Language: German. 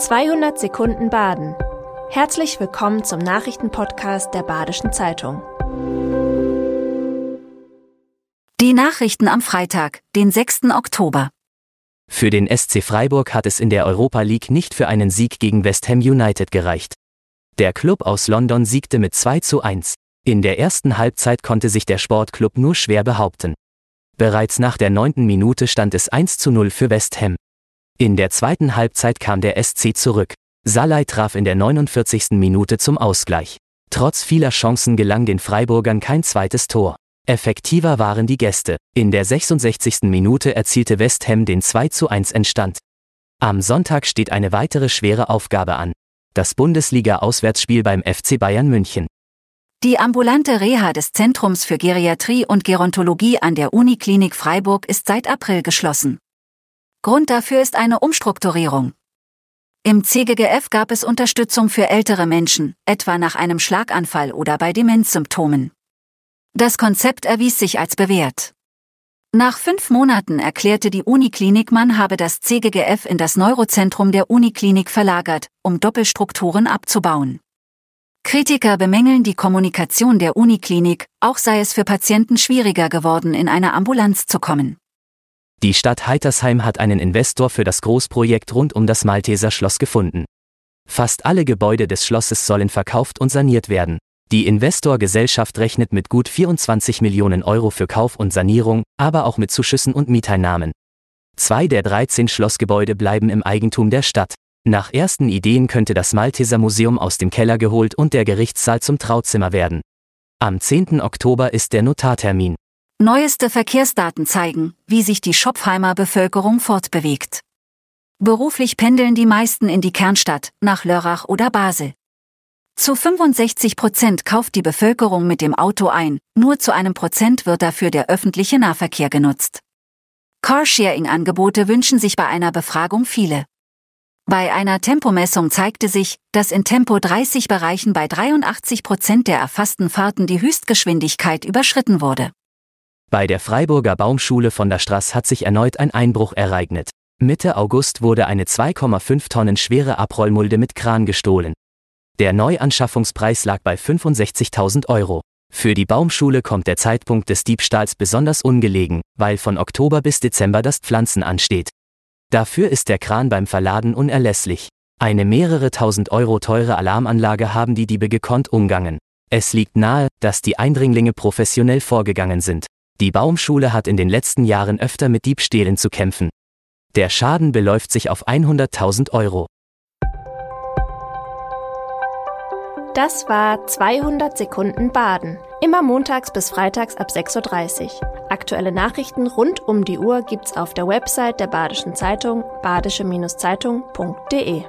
200 Sekunden Baden. Herzlich willkommen zum Nachrichtenpodcast der Badischen Zeitung. Die Nachrichten am Freitag, den 6. Oktober. Für den SC Freiburg hat es in der Europa League nicht für einen Sieg gegen West Ham United gereicht. Der Club aus London siegte mit 2 zu 1. In der ersten Halbzeit konnte sich der Sportclub nur schwer behaupten. Bereits nach der neunten Minute stand es 1 zu 0 für West Ham. In der zweiten Halbzeit kam der SC zurück. Salai traf in der 49. Minute zum Ausgleich. Trotz vieler Chancen gelang den Freiburgern kein zweites Tor. Effektiver waren die Gäste. In der 66. Minute erzielte West Ham den 2 zu 1 Entstand. Am Sonntag steht eine weitere schwere Aufgabe an. Das Bundesliga-Auswärtsspiel beim FC Bayern München. Die ambulante Reha des Zentrums für Geriatrie und Gerontologie an der Uniklinik Freiburg ist seit April geschlossen. Grund dafür ist eine Umstrukturierung. Im CGGF gab es Unterstützung für ältere Menschen, etwa nach einem Schlaganfall oder bei Demenzsymptomen. Das Konzept erwies sich als bewährt. Nach fünf Monaten erklärte die Uniklinik, man habe das CGGF in das Neurozentrum der Uniklinik verlagert, um Doppelstrukturen abzubauen. Kritiker bemängeln die Kommunikation der Uniklinik, auch sei es für Patienten schwieriger geworden, in eine Ambulanz zu kommen. Die Stadt Heitersheim hat einen Investor für das Großprojekt rund um das Malteser Schloss gefunden. Fast alle Gebäude des Schlosses sollen verkauft und saniert werden. Die Investorgesellschaft rechnet mit gut 24 Millionen Euro für Kauf und Sanierung, aber auch mit Zuschüssen und Mieteinnahmen. Zwei der 13 Schlossgebäude bleiben im Eigentum der Stadt. Nach ersten Ideen könnte das Malteser Museum aus dem Keller geholt und der Gerichtssaal zum Trauzimmer werden. Am 10. Oktober ist der Notartermin. Neueste Verkehrsdaten zeigen, wie sich die Schopfheimer Bevölkerung fortbewegt. Beruflich pendeln die meisten in die Kernstadt, nach Lörrach oder Basel. Zu 65 Prozent kauft die Bevölkerung mit dem Auto ein, nur zu einem Prozent wird dafür der öffentliche Nahverkehr genutzt. Carsharing-Angebote wünschen sich bei einer Befragung viele. Bei einer Tempomessung zeigte sich, dass in Tempo 30 Bereichen bei 83 Prozent der erfassten Fahrten die Höchstgeschwindigkeit überschritten wurde. Bei der Freiburger Baumschule von der Straße hat sich erneut ein Einbruch ereignet. Mitte August wurde eine 2,5 Tonnen schwere Abrollmulde mit Kran gestohlen. Der Neuanschaffungspreis lag bei 65.000 Euro. Für die Baumschule kommt der Zeitpunkt des Diebstahls besonders ungelegen, weil von Oktober bis Dezember das Pflanzen ansteht. Dafür ist der Kran beim Verladen unerlässlich. Eine mehrere tausend Euro teure Alarmanlage haben die Diebe gekonnt umgangen. Es liegt nahe, dass die Eindringlinge professionell vorgegangen sind. Die Baumschule hat in den letzten Jahren öfter mit Diebstählen zu kämpfen. Der Schaden beläuft sich auf 100.000 Euro. Das war 200 Sekunden Baden. Immer montags bis freitags ab 6.30 Uhr. Aktuelle Nachrichten rund um die Uhr gibt's auf der Website der Badischen Zeitung badische-zeitung.de.